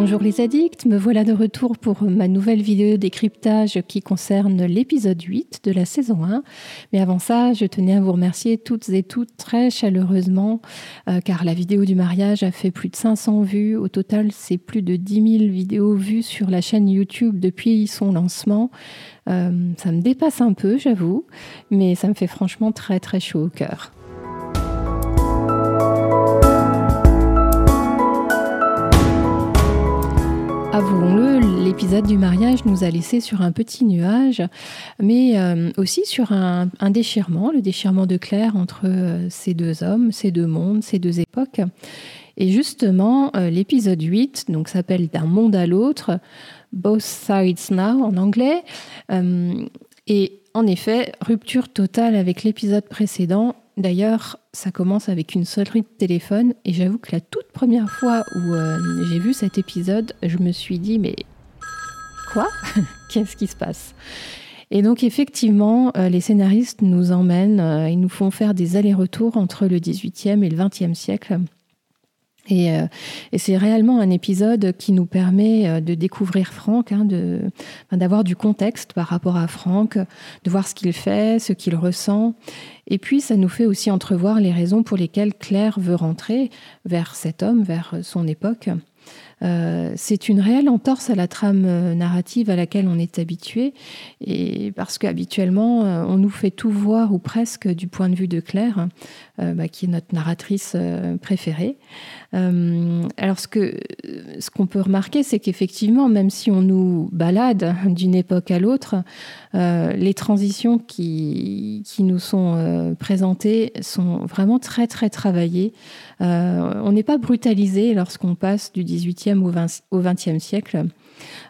Bonjour les addicts, me voilà de retour pour ma nouvelle vidéo décryptage qui concerne l'épisode 8 de la saison 1. Mais avant ça, je tenais à vous remercier toutes et toutes très chaleureusement euh, car la vidéo du mariage a fait plus de 500 vues. Au total, c'est plus de 10 000 vidéos vues sur la chaîne YouTube depuis son lancement. Euh, ça me dépasse un peu, j'avoue, mais ça me fait franchement très très chaud au cœur. Avouons-le, l'épisode du mariage nous a laissé sur un petit nuage, mais euh, aussi sur un, déchirement, le déchirement de Claire entre euh, ces deux hommes, ces deux mondes, ces deux époques. Et justement, euh, l'épisode 8 donc s'appelle D'un monde à l'autre, Both Sides Now en anglais. et en effet, rupture totale avec l'épisode précédent D'ailleurs, ça commence avec une sonnerie de téléphone et j'avoue que la toute première fois où euh, j'ai vu cet épisode, je me suis dit mais quoi? Qu'est-ce qui se passe? Et donc effectivement, euh, les scénaristes nous emmènent, euh, ils nous font faire des allers-retours entre le 18e et le 20e siècle. Et, c'est réellement un épisode qui nous permet de découvrir Franck, hein, d'avoir du contexte par rapport à Franck, de voir ce qu'il fait, ce qu'il ressent. Et puis, ça nous fait aussi entrevoir les raisons pour lesquelles Claire veut rentrer vers cet homme, vers son époque. Euh, c'est une réelle entorse à la trame euh, narrative à laquelle on est habitué, et parce qu'habituellement, euh, on nous fait tout voir, ou presque, du point de vue de Claire, bah, qui est notre narratrice préférée. alors, ce qu'on peut remarquer, c'est qu'effectivement, même si on nous balade d'une époque à l'autre, les transitions qui, qui nous sont présentées sont vraiment très, très travaillées. on n'est pas brutalisé lorsqu'on passe du 18e au XXe siècle.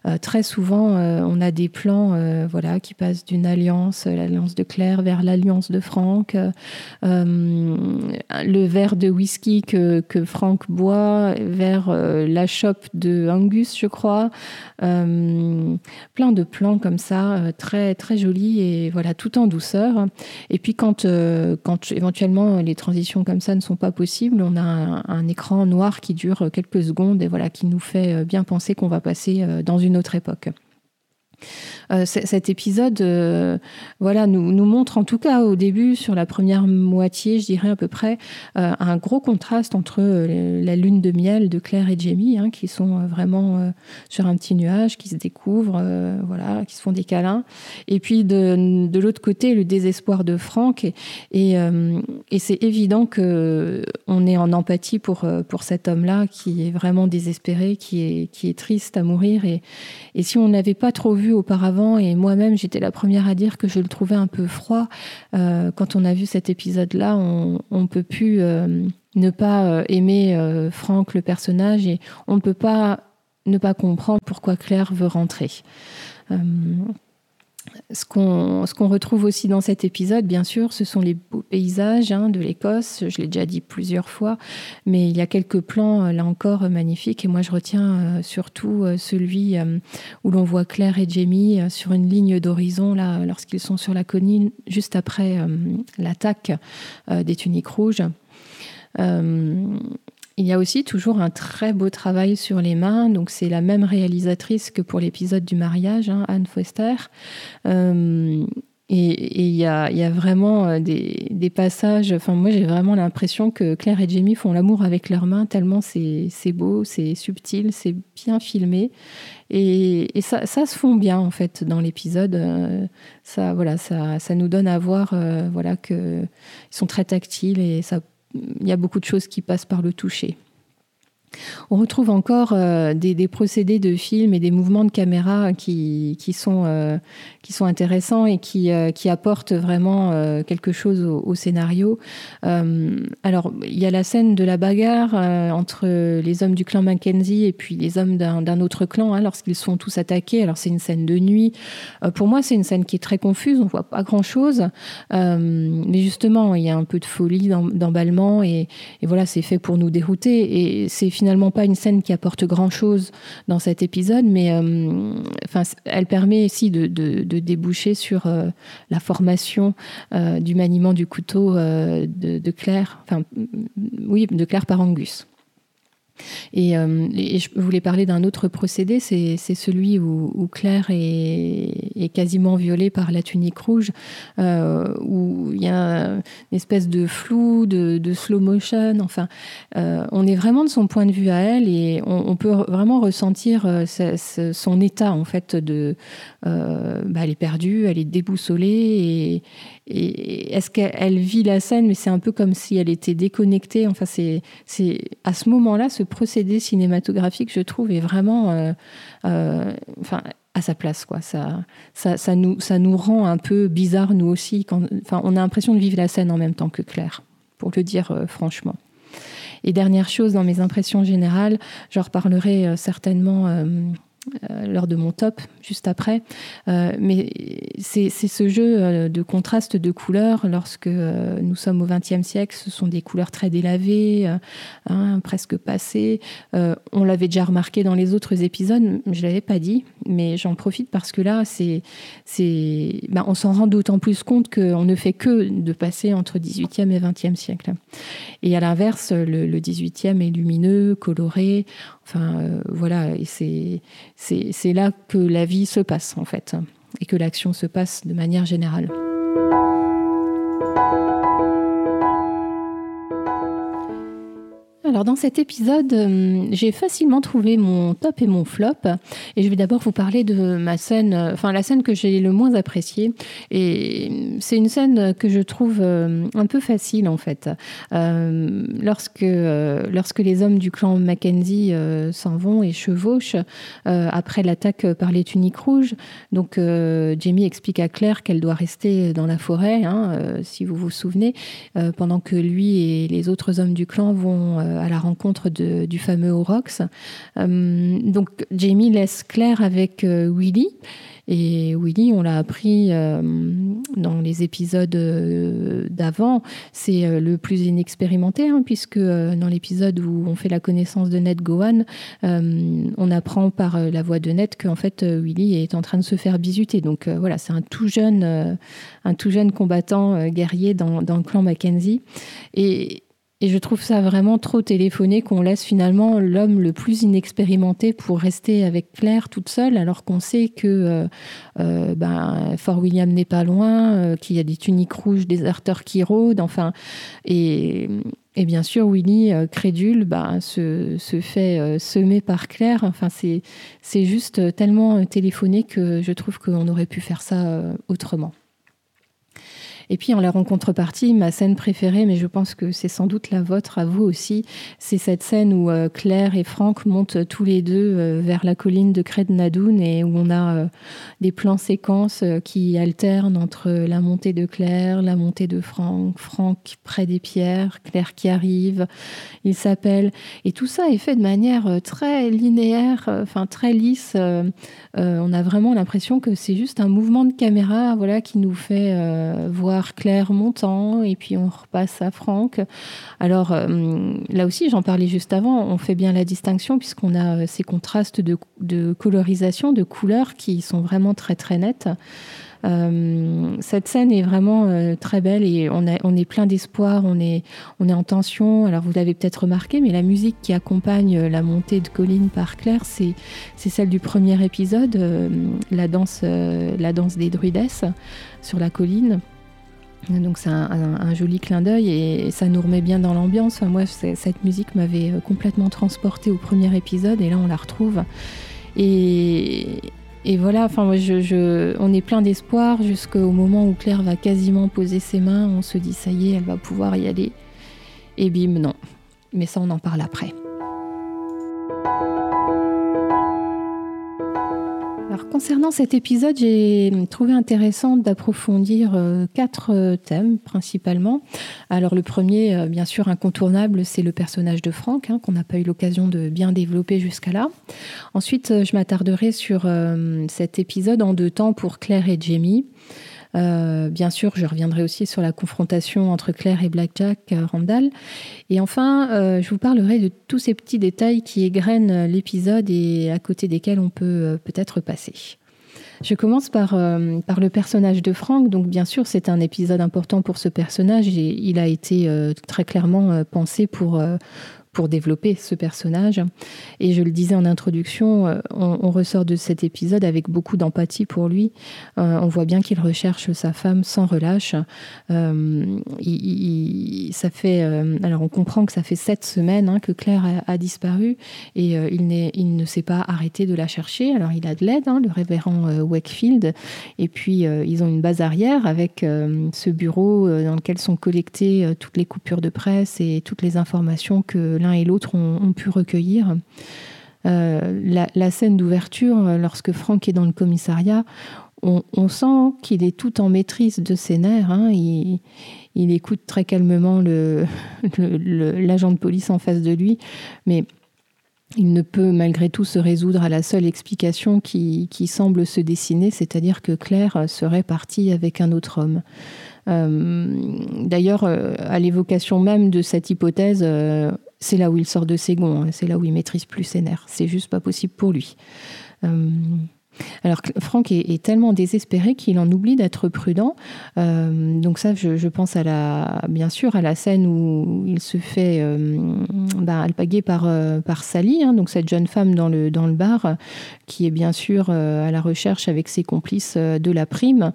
Euh, très souvent, euh, on a des plans euh, voilà, qui passent d'une alliance, l'alliance de Claire, vers l'alliance de Franck. le verre de whisky que, que Franck boit vers la chope de Angus, je crois. plein de plans comme ça, très, très jolis et voilà, tout en douceur. Et puis quand, quand éventuellement les transitions comme ça ne sont pas possibles, on a un, un écran noir qui dure quelques secondes et voilà, qui nous fait bien penser qu'on va passer dans une autre époque. Euh, cet épisode euh, voilà, nous, nous, montre en tout cas au début, sur la première moitié, je dirais à peu près, euh, un gros contraste entre la lune de miel de Claire et Jamie, hein, qui sont vraiment sur un petit nuage, qui se découvrent, voilà, qui se font des câlins. Et puis de, de l'autre côté, le désespoir de Franck. Et, et, c'est évident que on est en empathie pour, pour cet homme-là qui est vraiment désespéré, qui est, qui est triste à mourir. Et, et si on n'avait pas trop vu auparavant, et moi-même j'étais la première à dire que je le trouvais un peu froid. Euh, quand on a vu cet épisode-là, on ne peut plus euh, ne pas euh, aimer Franck, le personnage, et on ne peut pas ne pas comprendre pourquoi Claire veut rentrer. Ce qu'on, retrouve aussi dans cet épisode, bien sûr, ce sont les beaux paysages hein, de l'Écosse. Je l'ai déjà dit plusieurs fois, mais il y a quelques plans, euh, là encore, magnifiques. Et moi, je retiens euh, surtout euh, celui où l'on voit Claire et Jamie sur une ligne d'horizon, là, lorsqu'ils sont sur la colline, juste après l'attaque des tuniques rouges. Il y a aussi toujours un très beau travail sur les mains. Donc c'est la même réalisatrice que pour l'épisode du mariage, hein, Anne Foster. Euh, et il y a, vraiment euh, des, passages. Enfin, moi, j'ai vraiment l'impression que Claire et Jamie font l'amour avec leurs mains, tellement c'est beau, c'est subtil, c'est bien filmé. Et, ça, se fond bien, en fait, dans l'épisode. Euh, ça, voilà, ça, nous donne à voir voilà, qu'ils sont très tactiles et ça il y a beaucoup de choses qui passent par le toucher. On retrouve encore euh, des, procédés de film et des mouvements de caméra qui, sont, euh, qui sont intéressants et qui, euh, qui apportent vraiment quelque chose au, scénario. alors, il y a la scène de la bagarre entre les hommes du clan Mackenzie et puis les hommes d'un autre clan hein, lorsqu'ils sont tous attaqués. Alors, c'est une scène de nuit. pour moi, c'est une scène qui est très confuse. On voit pas grand-chose. mais justement, il y a un peu de folie, d'emballement et, et voilà, c'est fait pour nous dérouter. Et c'est finalement pas une scène qui apporte grand-chose dans cet épisode, mais euh, enfin, elle permet aussi de, déboucher sur euh, la formation euh, du maniement du couteau de, Claire, enfin, oui, de Claire par Angus. Et, je voulais parler d'un autre procédé, c'est celui où, Claire est, quasiment violée par la tunique rouge, où il y a une espèce de flou, de, slow motion. Enfin, on est vraiment de son point de vue à elle et on, peut vraiment ressentir son état en fait de, bah, elle est perdue, elle est déboussolée et est-ce qu'elle vit la scène, mais c'est un peu comme si elle était déconnectée. Enfin, c'est à ce moment-là, ce procédé cinématographique, je trouve, est vraiment euh, euh, enfin, à sa place. Quoi. Ça, ça, ça, nous, ça nous rend un peu bizarre, nous aussi. Quand, enfin, on a l'impression de vivre la scène en même temps que Claire, pour le dire euh, franchement. Et dernière chose, dans mes impressions générales, j'en reparlerai certainement euh, lors de mon top juste après. Euh, mais c'est ce jeu euh, de contraste de couleurs lorsque nous sommes au XXe siècle. Ce sont des couleurs très délavées, hein, presque passées. on l'avait déjà remarqué dans les autres épisodes, je l'avais pas dit, mais j'en profite parce que là, ben, on s'en rend d'autant plus compte qu'on ne fait que de passer entre XVIIIe et XXe siècle. Et à l'inverse, le XVIIIe est lumineux, coloré. Enfin, euh, voilà, et c'est là que la vie se passe, en fait, et que l'action se passe de manière générale. Alors dans cet épisode, euh, j'ai facilement trouvé mon top et mon flop. Et je vais d'abord vous parler de ma scène, euh, enfin la scène que j'ai le moins appréciée. Et c'est une scène que je trouve euh, un peu facile en fait. lorsque, lorsque les hommes du clan Mackenzie s'en vont et chevauchent après l'attaque par les tuniques rouges, donc Jamie explique à Claire qu'elle doit rester dans la forêt, hein, si vous vous souvenez, pendant que lui et les autres hommes du clan vont à la rencontre du fameux Orox. Euh, donc Jamie laisse Claire avec euh, Willy. Et Willy, on l'a appris euh, dans les épisodes d'avant, c'est le plus inexpérimenté, hein, puisque dans l'épisode où on fait la connaissance de Ned Gowan, on apprend par la voix de Ned qu'en fait Willy est en train de se faire bisuter. Donc voilà, c'est un tout jeune, un tout jeune combattant guerrier dans, dans, le clan Mackenzie. Et, et je trouve ça vraiment trop téléphoné qu'on laisse finalement l'homme le plus inexpérimenté pour rester avec Claire toute seule, alors qu'on sait que euh, euh, ben, Fort William n'est pas loin, euh, qu'il y a des tuniques rouges, des déserteurs qui rôdent, enfin. Et, et bien sûr, Willy, crédule, ben, se, se, fait semer par Claire. Enfin, c'est juste tellement téléphoné que je trouve qu'on aurait pu faire ça autrement. Et puis en la rencontre partie, ma scène préférée, mais je pense que c'est sans doute la vôtre à vous aussi, c'est cette scène où euh, Claire et Franck montent tous les deux euh, vers la colline de Nadoun et où on a euh, des plans séquences qui alternent entre la montée de Claire, la montée de Franck, Franck près des pierres, Claire qui arrive, il s'appelle. Et tout ça est fait de manière très linéaire, enfin très lisse. on a vraiment l'impression que c'est juste un mouvement de caméra voilà, qui nous fait voir Claire montant et puis on repasse à Franck. Alors euh, là aussi, j'en parlais juste avant, on fait bien la distinction puisqu'on a euh, ces contrastes de, colorisation, de couleurs qui sont vraiment très très nets. Euh, cette scène est vraiment très belle et on, est plein d'espoir, on est, on est en tension. Alors vous l'avez peut-être remarqué, mais la musique qui accompagne la montée de colline par Claire, c'est, c'est celle du premier épisode, la, danse, la danse des druidesses sur la colline. Donc c'est un, joli clin d'œil et ça nous remet bien dans l'ambiance. moi, cette musique m'avait euh, complètement transportée au premier épisode et là on la retrouve. Et, voilà, enfin moi, je, on est plein d'espoir jusqu'au moment où Claire va quasiment poser ses mains. On se dit ça y est, elle va pouvoir y aller. Et bim, non. Mais ça, on en parle après. Alors concernant cet épisode, j'ai trouvé intéressant d'approfondir euh, quatre euh, thèmes principalement. Alors le premier, euh, bien sûr incontournable, c'est le personnage de Franck, hein, qu'on n'a pas eu l'occasion de bien développer jusqu'à là. Ensuite, je m'attarderai sur cet épisode en deux temps pour Claire et Jamie. Euh, bien sûr, je reviendrai aussi sur la confrontation entre Claire et Blackjack euh, Randall. Et enfin, euh, je vous parlerai de tous ces petits détails qui égrènent l'épisode et à côté desquels on peut peut-être passer. Je commence par, par le personnage de Frank. Donc, bien sûr, c'est un épisode important pour ce personnage et il a été très clairement pensé pour, pour développer ce personnage. Et je le disais en introduction, euh, on, ressort de cet épisode avec beaucoup d'empathie pour lui. Euh, on voit bien qu'il recherche sa femme sans relâche. Euh, il, ça fait, alors on comprend que ça fait sept semaines hein, que Claire a, disparu et il, il, ne s'est pas arrêté de la chercher. Alors il a de l'aide, hein, le révérend Wakefield, et puis ils ont une base arrière avec ce bureau dans lequel sont collectées toutes les coupures de presse et toutes les informations que l'un et l'autre ont, pu recueillir. Euh, la, scène d'ouverture, euh, lorsque Franck est dans le commissariat, on, sent qu'il est tout en maîtrise de ses nerfs. Hein. Il, écoute très calmement l'agent de police en face de lui, mais il ne peut malgré tout se résoudre à la seule explication qui, semble se dessiner, c'est-à-dire que Claire serait partie avec un autre homme. Euh, d'ailleurs, à l'évocation même de cette hypothèse, c'est là où il sort de ses gonds, hein. c'est là où il maîtrise plus ses nerfs. C'est juste pas possible pour lui. Euh, alors Franck est, tellement désespéré qu'il en oublie d'être prudent. Euh, donc ça, je, pense à la, bien sûr à la scène où il se fait euh, ben, alpaguer par, par Sally, hein, donc cette jeune femme le, dans le bar, qui est bien sûr à la recherche avec ses complices de la prime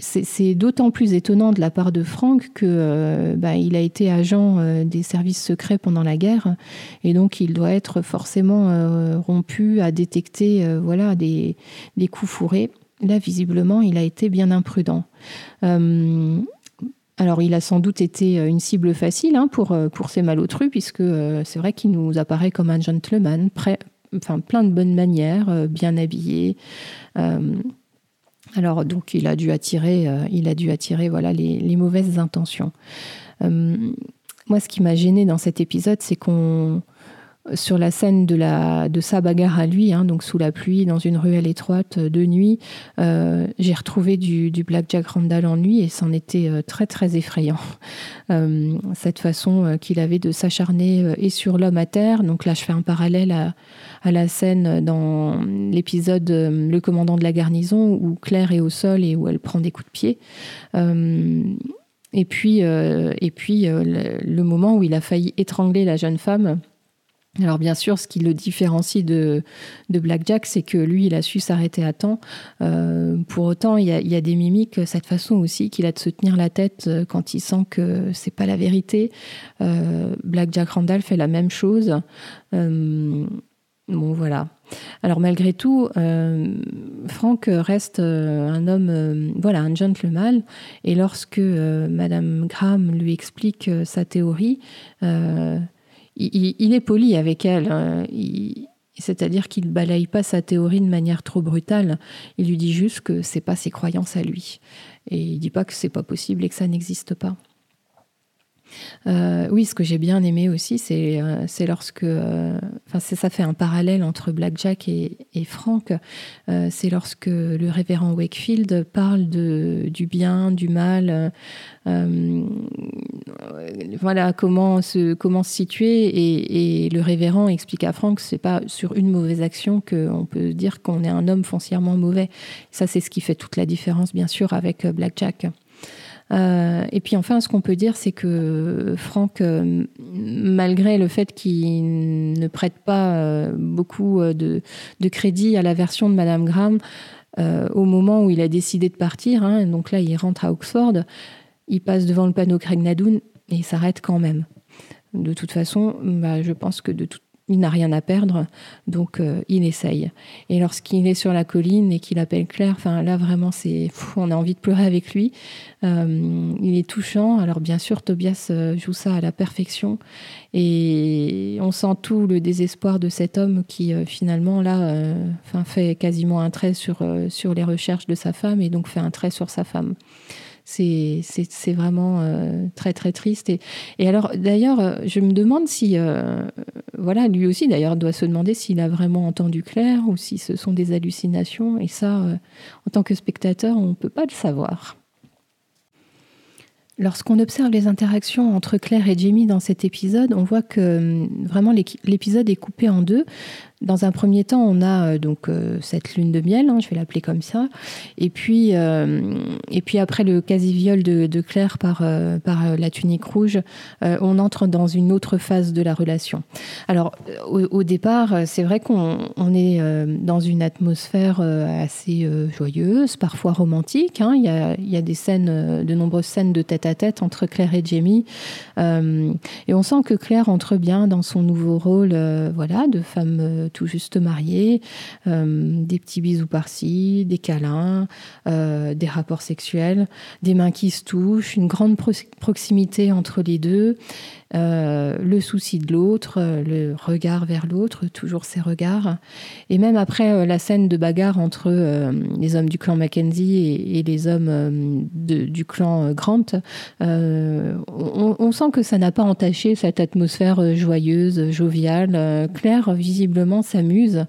c'est d'autant plus étonnant de la part de Franck que euh, bah, il a été agent euh, des services secrets pendant la guerre et donc il doit être forcément euh, rompu à détecter voilà des, coups fourrés. Là, visiblement, il a été bien imprudent. alors, il a sans doute été une cible facile hein, pour, pour ces malotrus, puisque c'est vrai qu'il nous apparaît comme un gentleman, enfin, plein de bonnes manières, bien habillé. Alors donc il a dû attirer, euh, il a dû attirer voilà les, mauvaises intentions. Euh, moi, ce qui m'a gêné dans cet épisode, c'est qu'on sur la scène de, sa bagarre à lui, hein, donc sous la pluie, dans une ruelle étroite de nuit, euh, j'ai retrouvé du, Black Jack Randall en lui et c'en était très très effrayant. cette façon qu'il avait de s'acharner et sur l'homme à terre, donc là je fais un parallèle à, la scène dans l'épisode euh, Le commandant de la garnison où Claire est au sol et où elle prend des coups de pied. Euh, et puis, euh, et puis le, moment où il a failli étrangler la jeune femme. Alors bien sûr, ce qui le différencie de, de Blackjack, c'est que lui, il a su s'arrêter à temps. pour autant, il y, a, des mimiques, cette façon aussi qu'il a de se tenir la tête quand il sent que c'est pas la vérité. Blackjack Randall fait la même chose. Bon, voilà. Alors malgré tout, euh, Franck reste euh, un homme, euh, voilà, un gentleman. Et lorsque Madame Graham lui explique sa théorie, il, est poli avec elle. Hein. c'est-à-dire qu'il balaye pas sa théorie de manière trop brutale. Il lui dit juste que c'est pas ses croyances à lui. Et il dit pas que c'est pas possible et que ça n'existe pas. Euh, oui, ce que j'ai bien aimé aussi, c'est euh, lorsque, euh, enfin, ça fait un parallèle entre Blackjack et, et Frank. c'est lorsque le révérend Wakefield parle de, du bien, du mal, voilà comment se comment se situer, et, le révérend explique à Frank que c'est pas sur une mauvaise action qu'on peut dire qu'on est un homme foncièrement mauvais. Ça, c'est ce qui fait toute la différence, bien sûr, avec Blackjack. Euh, et puis enfin, ce qu'on peut dire, c'est que Franck, euh, malgré le fait qu'il ne prête pas euh, beaucoup de, crédit à la version de Madame Graham, au moment où il a décidé de partir, hein, donc là il rentre à Oxford, il passe devant le panneau Craig Nadoun et il s'arrête quand même. De toute façon, bah, je pense que de toute il n'a rien à perdre, donc euh, il essaye. Et lorsqu'il est sur la colline et qu'il appelle Claire, enfin là vraiment c'est, on a envie de pleurer avec lui. Euh, il est touchant. Alors bien sûr, Tobias euh, joue ça à la perfection, et on sent tout le désespoir de cet homme qui finalement là, enfin fait quasiment un trait sur sur les recherches de sa femme et donc fait un trait sur sa femme c'est vraiment euh, très très triste. Et, et alors d'ailleurs, euh, je me demande si, euh, voilà, lui aussi d'ailleurs doit se demander s'il a vraiment entendu Claire ou si ce sont des hallucinations. Et ça, en tant que spectateur, on ne peut pas le savoir. Lorsqu'on observe les interactions entre Claire et Jamie dans cet épisode, on voit que vraiment l'épisode est coupé en deux. Dans un premier temps, on a euh, donc euh, cette lune de miel, hein, je vais l'appeler comme ça, et puis, euh, et puis après le quasi-viol de, de, Claire par, par la tunique rouge, on entre dans une autre phase de la relation. Alors au, départ, c'est vrai qu'on on est dans une atmosphère assez joyeuse, parfois romantique. Hein. Il, y a, il, y a, des scènes, de nombreuses scènes de tête-à-tête entre Claire et Jamie, et on sent que Claire entre bien dans son nouveau rôle, voilà, de femme tout juste mariés, euh, des petits bisous par-ci, des câlins, euh, des rapports sexuels, des mains qui se touchent, une grande proximité entre les deux, euh, le souci de l'autre, le regard vers l'autre, toujours ces regards. Et même après la scène de bagarre entre les hommes du clan Mackenzie et, les hommes du clan Grant, on, sent que ça n'a pas entaché cette atmosphère joyeuse, joviale. Claire, visiblement, s'amuse.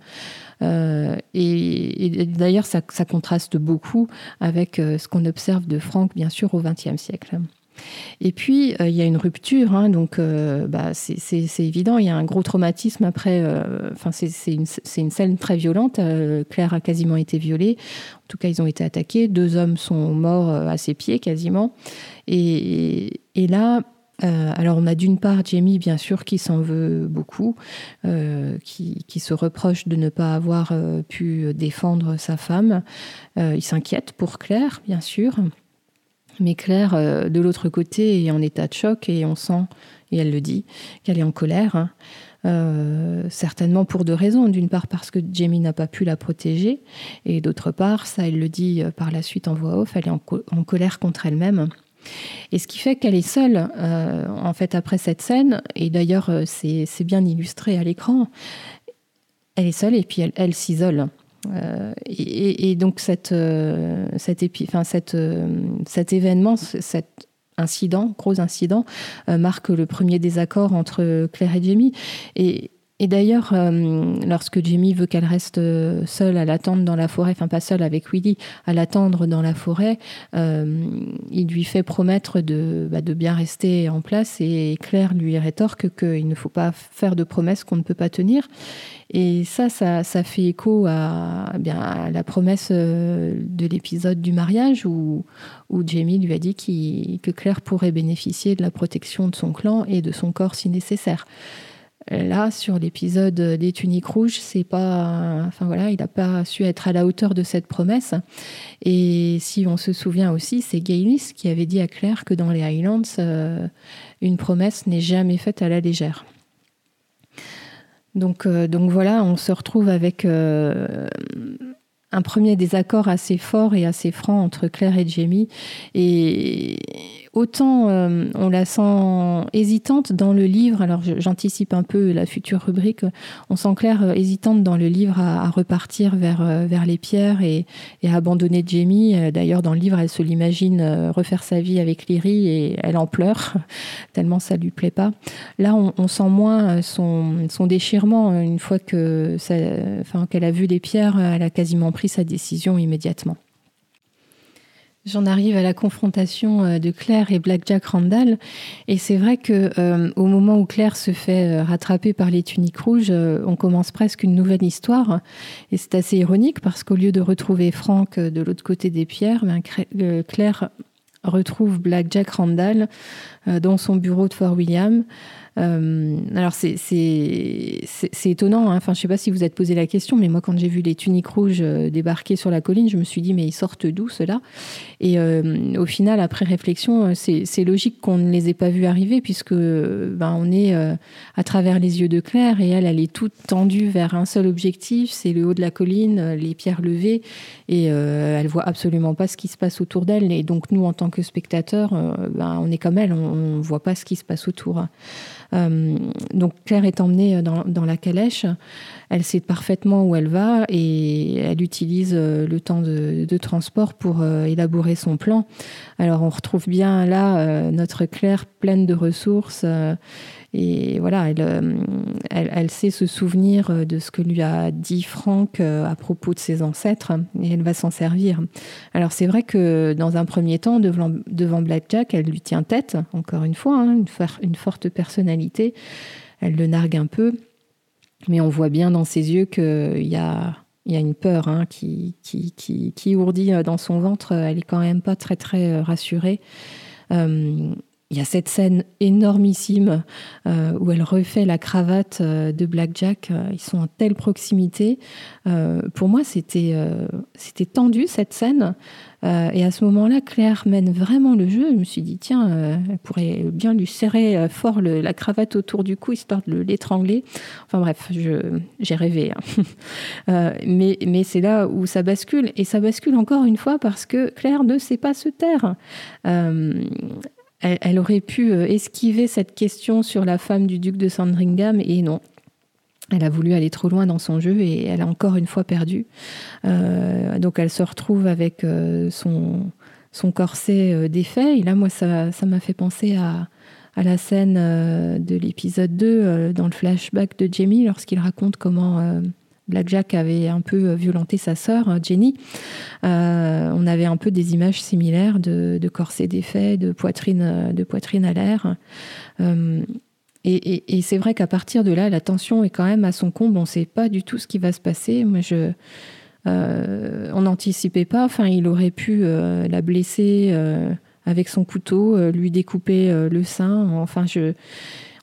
Euh, et, d'ailleurs, ça, contraste beaucoup avec euh, ce qu'on observe de Franck, bien sûr, au XXe siècle. Et puis, euh, il y a une rupture, hein, donc bah, c'est évident, il y a un gros traumatisme après. Enfin, c'est une, scène très violente. Claire a quasiment été violée. En tout cas, ils ont été attaqués. Deux hommes sont morts à ses pieds, quasiment. Et, là, euh, alors on a d'une part Jamie bien sûr qui s'en veut beaucoup, euh, qui, se reproche de ne pas avoir euh, pu défendre sa femme. il s'inquiète pour Claire bien sûr, mais Claire de l'autre côté est en état de choc et on sent, et elle le dit, qu'elle est en colère. certainement pour deux raisons. D'une part parce que Jamie n'a pas pu la protéger, et d'autre part, ça elle le dit par la suite en voix off, elle est en colère contre elle-même et ce qui fait qu'elle est seule, euh, en fait, après cette scène, et d'ailleurs, euh, c'est bien illustré à l'écran, elle est seule et puis elle, s'isole. Euh, et, donc cette, cet, enfin, cette, cet événement, cet incident, gros incident, marque le premier désaccord entre Claire et Jamie. Et, et d'ailleurs, euh, lorsque Jamie veut qu'elle reste euh, seule à l'attendre dans la forêt, enfin pas seule avec Willy, à l'attendre dans la forêt, euh, il lui fait promettre de, bah, de, bien rester en place et Claire lui rétorque qu'il ne faut pas faire de promesses qu'on ne peut pas tenir. Et ça, ça, fait écho à, eh bien, la promesse de l'épisode du mariage où Jamie lui a dit que Claire pourrait bénéficier de la protection de son clan et de son corps si nécessaire. Là, sur l'épisode des tuniques rouges, c'est pas, enfin voilà, il n'a pas su être à la hauteur de cette promesse. Et si on se souvient aussi, c'est Gaylis qui avait dit à Claire que dans les Highlands, euh, une promesse n'est jamais faite à la légère. Donc, euh, donc voilà, on se retrouve avec euh, un premier désaccord assez fort et assez franc entre Claire et Jamie. Et autant euh, on la sent hésitante dans le livre, alors j'anticipe un peu la future rubrique, on sent Claire euh, hésitante dans le livre à, repartir vers, euh, vers les pierres et, à abandonner Jamie. D'ailleurs, dans le livre, elle se l'imagine refaire sa vie avec Lyrie et elle en pleure, tellement ça lui plaît pas. Là, on, sent moins son, son, déchirement une fois que enfin, qu'elle a vu les pierres, elle a quasiment pris sa décision immédiatement. J'en arrive à la confrontation euh, de Claire et Black Jack Randall. Et c'est vrai que euh, au moment où Claire se fait euh, rattraper par les tuniques rouges, on commence presque une nouvelle histoire. Et c'est assez ironique parce qu'au lieu de retrouver Frank de l'autre côté des pierres, ben, Claire retrouve Black Jack Randall dans son bureau de Fort William. Euh, alors c'est étonnant, hein. enfin je sais pas si vous êtes posé la question, mais moi quand j'ai vu les tuniques rouges euh, débarquer sur la colline, je me suis dit mais ils sortent d'où ceux-là? Et euh, au final, après réflexion, c'est logique qu'on ne les ait pas vus arriver puisque ben, on est à travers les yeux de Claire et elle, elle est toute tendue vers un seul objectif, c'est le haut de la colline, les pierres levées et elle voit absolument pas ce qui se passe autour d'elle. Et donc nous, en tant que spectateurs, ben, on est comme elle, on, ne voit pas ce qui se passe autour. Euh, donc Claire est emmenée dans, la calèche. Elle sait parfaitement où elle va et elle utilise euh, le temps de, transport pour euh, élaborer son plan. Alors on retrouve bien là notre Claire pleine de ressources et voilà, elle, elle, sait se souvenir de ce que lui a dit Franck à propos de ses ancêtres et elle va s'en servir. Alors c'est vrai que dans un premier temps, devant, devant Blackjack, elle lui tient tête, encore une fois, hein, une, une forte personnalité elle le nargue un peu. Mais on voit bien dans ses yeux qu'il y a, y a une peur hein, qui, qui, qui, ourdit dans son ventre. Elle est quand même pas très très rassurée. Euh, il y a cette scène énormissime euh, où elle refait la cravate euh, de Blackjack. Euh, ils sont en telle proximité. pour moi, c'était c'était tendu cette scène. Et à ce moment-là, Claire mène vraiment le jeu. Je me suis dit, tiens, elle pourrait bien lui serrer fort la cravate autour du cou, histoire de l'étrangler. Enfin bref, j'ai rêvé. Hein. mais mais c'est là où ça bascule. Et ça bascule encore une fois parce que Claire ne sait pas se taire elle, aurait pu euh, esquiver cette question sur la femme du duc de Sandringham et non. Elle a voulu aller trop loin dans son jeu et elle a encore une fois perdu. Euh, donc elle se retrouve avec euh, son, son corset défait. Et là, moi, ça m'a fait penser à, à la scène de l'épisode 2 dans le flashback de Jamie lorsqu'il raconte comment Blackjack avait un peu violenté sa sœur, euh, Jenny. Euh, on avait un peu des images similaires de, corset défait, de poitrine, euh, de poitrine à l'air. Et, c'est vrai qu'à partir de là, la tension est quand même à son comble. On ne sait pas du tout ce qui va se passer. Moi, je, on n'anticipait pas. Enfin, il aurait pu la blesser avec son couteau, lui découper le sein. Enfin, je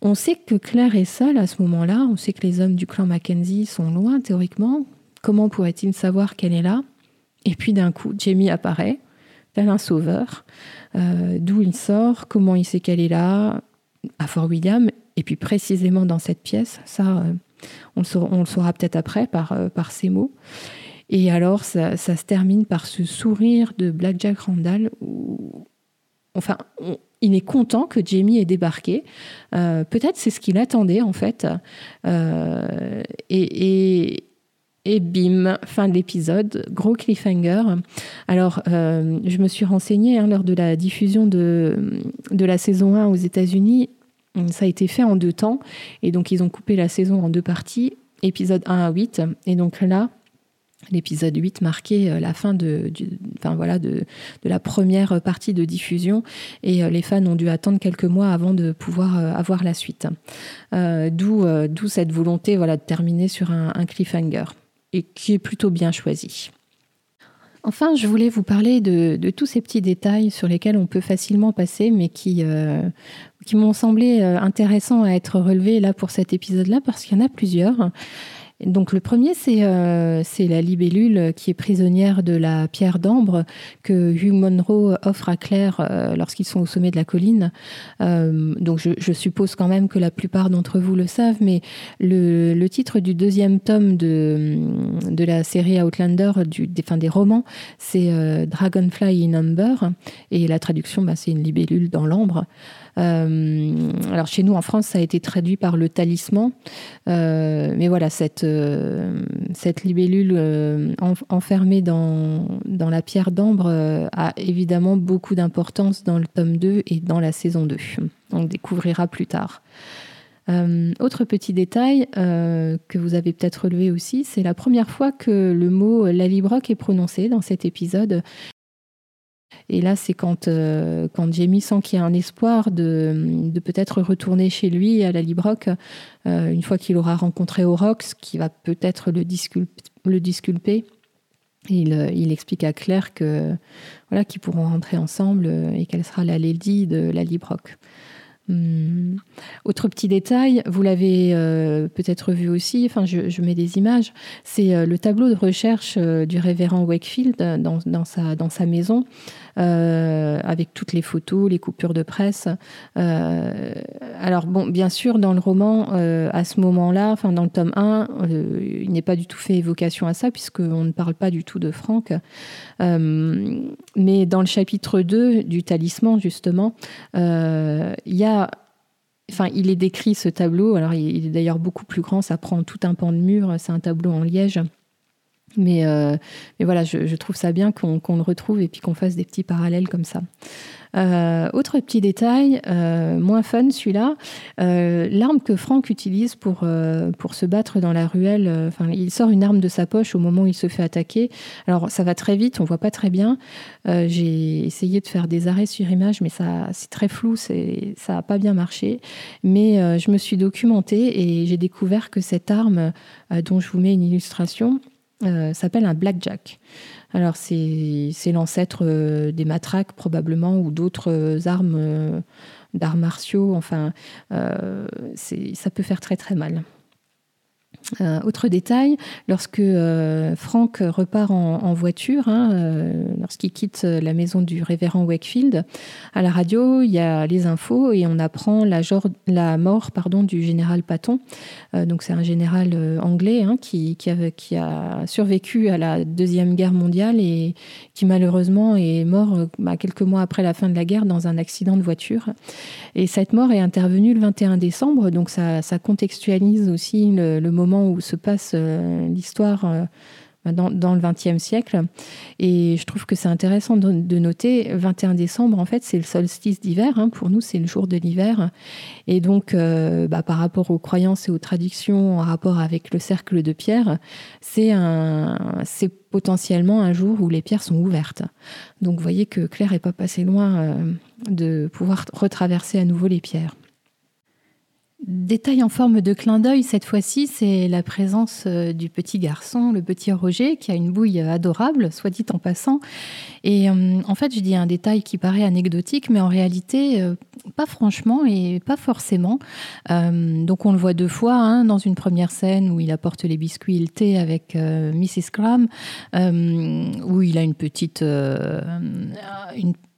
on sait que Claire est seule à ce moment-là. On sait que les hommes du clan Mackenzie sont loin théoriquement. Comment pourrait-il savoir qu'elle est là? Et puis d'un coup, Jamie apparaît, tel un sauveur. Euh, d'où il sort? Comment il sait qu'elle est là? À Fort William. Et puis précisément dans cette pièce, ça, euh, on, le saura, peut-être après par, euh, par ces mots. Et alors, ça, se termine par ce sourire de Black Jack Randall où, enfin, il est content que Jamie ait débarqué. Euh, peut-être c'est ce qu'il attendait en fait. Et, et, bim, fin de l'épisode, gros cliffhanger. Alors, je me suis renseignée hein, lors de la diffusion de, de la saison 1 aux États-Unis. Ça a été fait en deux temps. Et donc, ils ont coupé la saison en deux parties, épisode 1 à 8. Et donc là, L'épisode 8 marquait euh, la fin de, la première partie de diffusion et euh, les fans ont dû attendre quelques mois avant de pouvoir euh, avoir la suite. D'où d'où cette volonté voilà, de terminer sur un, cliffhanger et qui est plutôt bien choisi. Enfin, je voulais vous parler de, tous ces petits détails sur lesquels on peut facilement passer, mais qui, qui m'ont semblé intéressants à être relevés là pour cet épisode-là, parce qu'il y en a plusieurs. Donc le premier, euh, c'est la libellule qui est prisonnière de la pierre d'ambre que Hugh Monroe offre à Claire euh, lorsqu'ils sont au sommet de la colline. Euh, donc je, suppose quand même que la plupart d'entre vous le savent, mais le, titre du deuxième tome de, de la série Outlander, du, des, des romans, c'est Dragonfly in Amber, et la traduction, bah, c'est une libellule dans l'ambre. Euh, alors chez nous en France, ça a été traduit par le talisman, euh, mais voilà cette euh, libellule enfermée dans dans la pierre d'ambre a évidemment beaucoup d'importance dans le tome 2 et dans la saison 2. On découvrira plus tard. autre petit détail que vous avez peut-être relevé aussi, c'est la première fois que le mot Lalibrock est prononcé dans cet épisode. Et là, c'est quand, euh, quand Jamie sent qu'il y a un espoir de, peut-être retourner chez lui à la Librock, euh, une fois qu'il aura rencontré Orox, qui va peut-être le, disculper. Il, euh, il, explique à Claire que voilà qu'ils pourront rentrer ensemble et qu'elle sera la lady de la Librock. Hum. Autre petit détail, vous l'avez peut-être vu aussi, je, mets des images, c'est le tableau de recherche du révérend Wakefield dans, dans sa maison. Euh, avec toutes les photos, les coupures de presse. Euh, alors bon, bien sûr, dans le roman, euh, à ce moment-là, enfin dans le tome 1, il n'est pas du tout fait évocation à ça, puisqu'on ne parle pas du tout de Franck. mais dans le chapitre 2 du talisman, justement, il y a Enfin, il est décrit ce tableau. Alors, il est d'ailleurs beaucoup plus grand. Ça prend tout un pan de mur. C'est un tableau en liège Mais, mais voilà, je, trouve ça bien qu'on le retrouve et puis qu'on fasse des petits parallèles comme ça. Euh, autre petit détail, euh, moins fun celui-là, euh, l'arme que Franck utilise pour, pour se battre dans la ruelle, enfin, il sort une arme de sa poche au moment où il se fait attaquer. Alors ça va très vite, on voit pas très bien. J'ai essayé de faire des arrêts sur image, mais c'est très flou, ça n'a pas bien marché. Mais je me suis documentée et j'ai découvert que cette arme, dont je vous mets une illustration, s'appelle un blackjack. Alors c'est l'ancêtre euh, des matraques probablement ou d'autres euh, armes euh, d'arts martiaux. Enfin, ça peut faire très très mal. Euh, autre détail, lorsque euh, Frank repart en, voiture, hein, euh, lorsqu'il quitte la maison du révérend Wakefield, à la radio, il y a les infos et on apprend la, mort pardon, du général Patton. donc c'est un général anglais hein, qui, a, survécu à la Deuxième Guerre mondiale et qui malheureusement est mort bah, quelques mois après la fin de la guerre dans un accident de voiture. Et cette mort est intervenue le 21 décembre, donc ça, contextualise aussi le moment où se passe euh, l'histoire euh, dans, le XXe siècle. Et je trouve que c'est intéressant de, noter, 21 décembre, en fait, c'est le solstice d'hiver. Hein. pour nous, c'est le jour de l'hiver. Et donc, euh, bah, par rapport aux croyances et aux traditions, en rapport avec le cercle de pierre, c'est potentiellement un jour où les pierres sont ouvertes. Donc, vous voyez que Claire n'est pas passé loin de pouvoir retraverser à nouveau les pierres. Détail en forme de clin d'œil, cette fois-ci, c'est la présence euh, du petit garçon, le petit Roger, qui a une bouille adorable, soit dit en passant. Et euh, en fait, je dis un détail qui paraît anecdotique, mais en réalité, euh, pas franchement et pas forcément. donc on le voit deux fois, hein, dans une première scène où il apporte les biscuits et le thé avec Mrs. Graham, où il a une petite...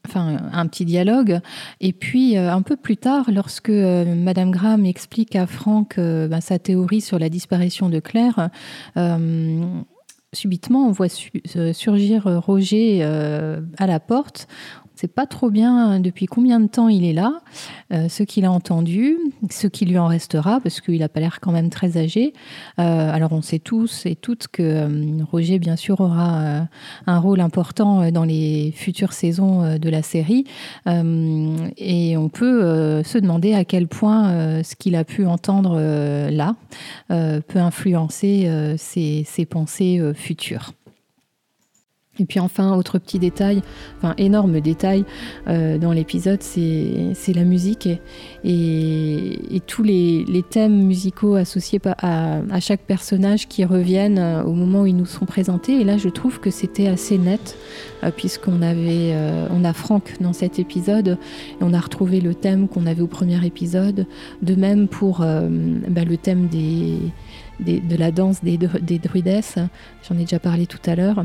enfin un petit dialogue. Et puis euh, un peu plus tard, lorsque euh, Madame Graham explique à Franck euh, ben, sa théorie sur la disparition de Claire, subitement on voit surgir Roger à la porte sait pas trop bien depuis combien de temps il est là, euh, ce qu'il a entendu, ce qui lui en restera, parce qu'il n'a pas l'air quand même très âgé. Euh, alors on sait tous et toutes que euh, Roger, bien sûr, aura un rôle important dans les futures saisons de la série. et on peut se demander à quel point ce qu'il a pu entendre là peut influencer ses pensées futures. Et puis enfin, autre petit détail, enfin énorme détail euh, dans l'épisode, c'est la musique et, et, tous les, les, thèmes musicaux associés à, à, chaque personnage qui reviennent euh, au moment où ils nous sont présentés. Et là, je trouve que c'était assez net, euh, puisqu'on avait, on a Franck dans cet épisode, et on a retrouvé le thème qu'on avait au premier épisode. De même pour bah, le thème des de la danse des, des druidesses, j'en ai déjà parlé tout à l'heure.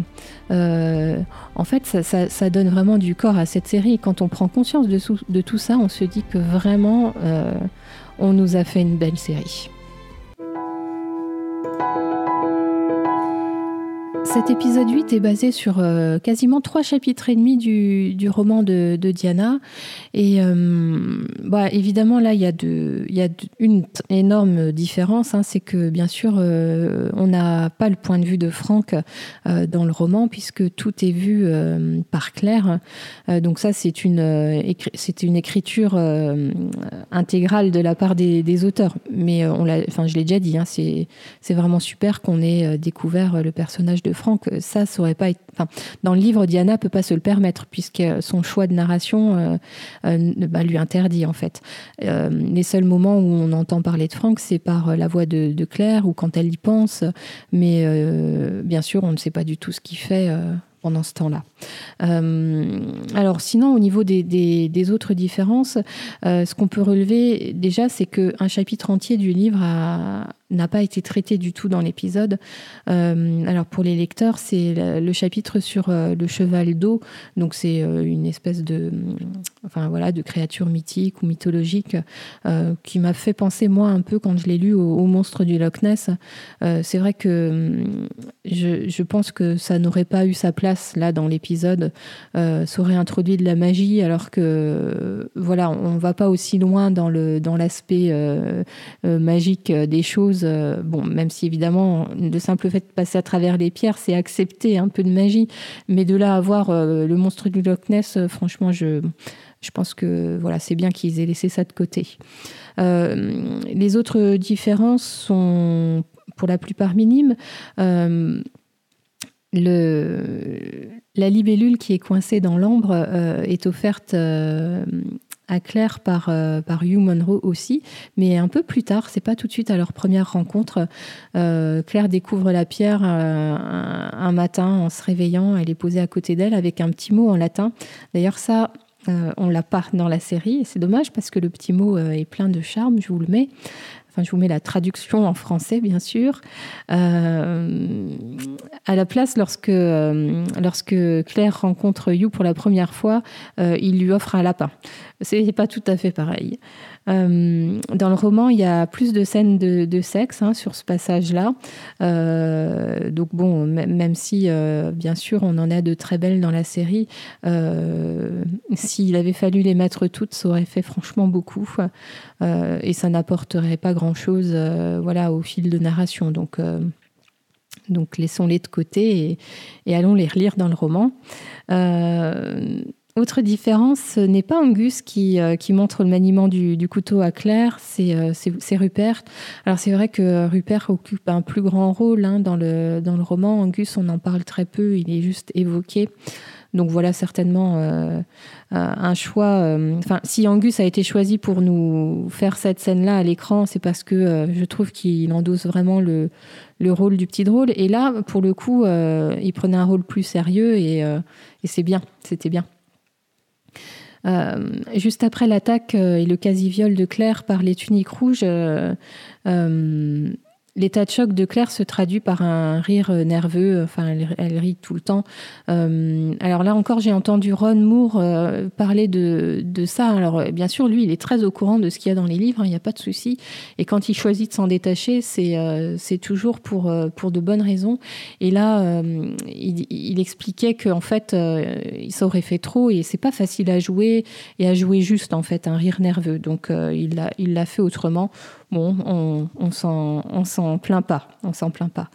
Euh, en fait, ça, donne vraiment du corps à cette série. Quand on prend conscience de, tout ça, on se dit que vraiment, euh, on nous a fait une belle série. Cet épisode 8 est basé sur euh, quasiment trois chapitres et demi du, roman de, Diana. Et euh, bah, évidemment, là, il y a, une énorme différence. Hein, c'est que, bien sûr, euh, on n'a pas le point de vue de Franck dans le roman, puisque tout est vu par Claire. donc ça, c'est une, une écriture intégrale de la part des, auteurs. Mais on je l'ai déjà dit, hein, c'est vraiment super qu'on ait découvert le personnage de Franck, ça, ça aurait pas été. Dans le livre, Diana peut pas se le permettre puisque son choix de narration euh, euh, bah, lui interdit en fait. Euh, les seuls moments où on entend parler de Franck, c'est par la voix de, Claire ou quand elle y pense, mais bien sûr, on ne sait pas du tout ce qu'il fait pendant ce temps-là. alors sinon, au niveau des, autres différences, ce qu'on peut relever déjà, c'est qu'un chapitre entier du livre n'a pas été traité du tout dans l'épisode. Euh, alors pour les lecteurs, c'est le, chapitre sur euh, le cheval d'eau. Donc c'est euh, une espèce de, enfin voilà, de créature mythique ou mythologique qui m'a fait penser moi un peu quand je l'ai lu au, monstre du Loch Ness. c'est vrai que je, je, pense que ça n'aurait pas eu sa place là dans l'épisode. ça aurait introduit de la magie alors que voilà, on va pas aussi loin dans dans l'aspect magique des choses chose, bon, même si évidemment le simple fait de passer à travers les pierres, c'est accepter un peu de magie, mais de là à voir le monstre du Loch Ness, franchement, je, je pense que voilà, c'est bien qu'ils aient laissé ça de côté. les autres différences sont pour la plupart minimes. Le, la libellule qui est coincée dans l'ambre euh, est offerte euh, à Claire par, euh, Hugh Monroe aussi, mais un peu plus tard, c'est pas tout de suite à leur première rencontre. Claire découvre la pierre un, matin en se réveillant, elle est posée à côté d'elle avec un petit mot en latin. D'ailleurs, ça, on l'a pas dans la série, et c'est dommage parce que le petit mot est plein de charme, je vous le mets. Enfin, je vous mets la traduction en français, bien sûr. Euh, à la place, lorsque, euh, Claire rencontre You pour la première fois, euh, il lui offre un lapin. C'est pas tout à fait pareil. Euh, dans le roman, il y a plus de scènes de, sexe hein, sur ce passage-là. Euh, donc bon, même si, euh, bien sûr, on en a de très belles dans la série, s'il avait fallu les mettre toutes, ça aurait fait franchement beaucoup. et ça n'apporterait pas grand-chose voilà, au fil de narration. Donc... Donc laissons-les de côté et, et, allons les relire dans le roman. Autre différence, ce n'est pas Angus qui, euh, montre le maniement du, couteau à Claire, euh, c'est Rupert. Alors c'est vrai que Rupert occupe un plus grand rôle hein, dans, le, roman. Angus, on en parle très peu, il est juste évoqué. Donc voilà certainement euh, un choix. Si Angus a été choisi pour nous faire cette scène-là à l'écran, c'est parce que je trouve qu'il endosse vraiment le, le, rôle du petit drôle. Et là, pour le coup, il prenait un rôle plus sérieux et, et c'est bien, c'était bien. Euh, juste après l'attaque euh, et le quasi-viol de Claire par les tuniques rouges, euh, L'état de choc de Claire se traduit par un rire nerveux, enfin elle, rit tout le temps. Euh, alors là encore, j'ai entendu Ron Moore euh, parler de, de, ça. Alors euh, bien sûr, lui, il est très au courant de ce qu'il y a dans les livres, hein, il n'y a pas de souci. Et quand il choisit de s'en détacher, c'est toujours pour, pour de bonnes raisons. Et là, il, expliquait qu'en fait, il s'aurait fait trop et c'est pas facile à jouer et à jouer juste en fait, un rire nerveux. Donc il l'a il fait autrement bon, on, on s'en plaint pas, on s'en plaint pas.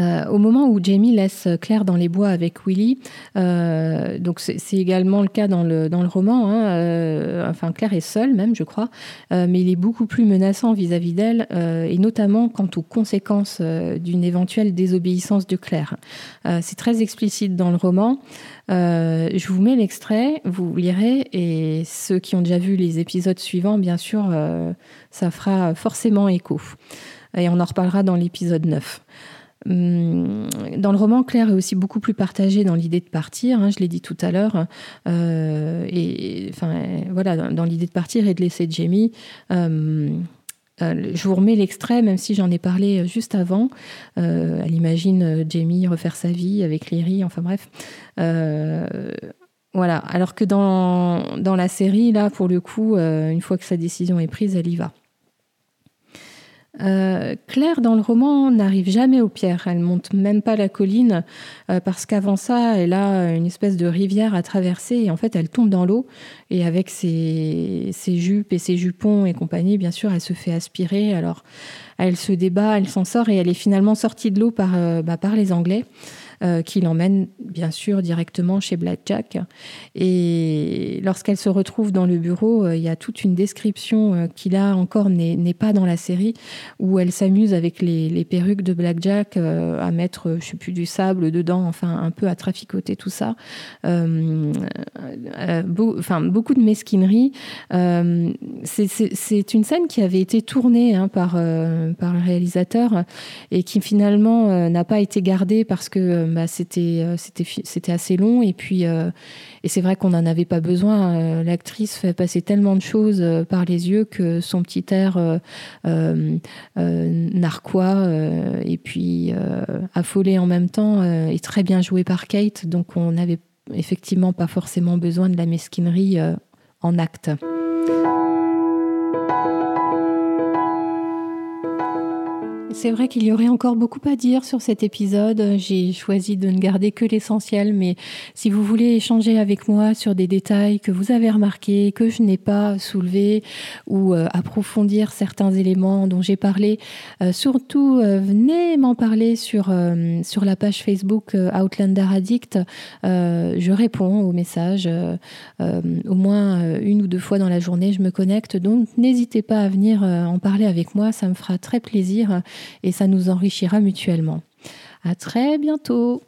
Euh, au moment où Jamie laisse Claire dans les bois avec Willy, euh, donc c'est également le cas dans le, dans le roman, hein, euh, enfin Claire est seule même je crois, mais il est beaucoup plus menaçant vis-à-vis d'elle, et notamment quant aux conséquences d'une éventuelle désobéissance de Claire. c'est très explicite dans le roman. je vous mets l'extrait, vous lirez, et ceux qui ont déjà vu les épisodes suivants, bien sûr, ça fera forcément écho. Et on en reparlera dans l'épisode 9. Hum, dans le roman, Claire est aussi beaucoup plus partagée dans l'idée de partir, hein, je l'ai dit tout à l'heure, euh, et enfin voilà, dans, l'idée de partir et de laisser Jamie. Hum, euh, je vous remets l'extrait, même si j'en ai parlé juste avant. Euh, elle imagine Jamie refaire sa vie avec Lyrie, enfin bref. voilà. Alors que dans, dans la série, là, pour le coup, une fois que sa décision est prise, elle y va. Euh, Claire, dans le roman, n'arrive jamais aux pierres. Elle monte même pas la colline euh, parce qu'avant ça, elle a une espèce de rivière à traverser et en fait, elle tombe dans l'eau. Et avec ses, jupes et ses jupons et compagnie, bien sûr, elle se fait aspirer. Alors, elle se débat, elle s'en sort et elle est finalement sortie de l'eau par, euh, bah, par les Anglais. Euh, qui l'emmène bien sûr directement chez Blackjack. Et lorsqu'elle se retrouve dans le bureau, euh, il y a toute une description euh, qui là encore n'est pas dans la série, où elle s'amuse avec les, perruques de Blackjack à mettre, je sais plus, du sable dedans, enfin un peu à traficoter tout ça. enfin, beaucoup de mesquinerie. C'est une scène qui avait été tournée hein, par, par le réalisateur et qui finalement n'a pas été gardée parce que bah, c'était euh, c'était assez long et puis euh, et c'est vrai qu'on n'en avait pas besoin. Euh, l'actrice fait passer tellement de choses par les yeux que son petit air narquois et puis affolé en même temps est très bien joué par Kate. Donc on n'avait effectivement pas forcément besoin de la mesquinerie en acte. C'est vrai qu'il y aurait encore beaucoup à dire sur cet épisode. J'ai choisi de ne garder que l'essentiel, mais si vous voulez échanger avec moi sur des détails que vous avez remarqués, que je n'ai pas soulevés, ou euh, approfondir certains éléments dont j'ai parlé, euh, surtout euh, venez m'en parler sur, sur la page Facebook Outlander Addict. je réponds aux messages au moins une ou deux fois dans la journée. Je me connecte, donc n'hésitez pas à venir en parler avec moi, ça me fera très plaisir et ça nous enrichira mutuellement. À très bientôt.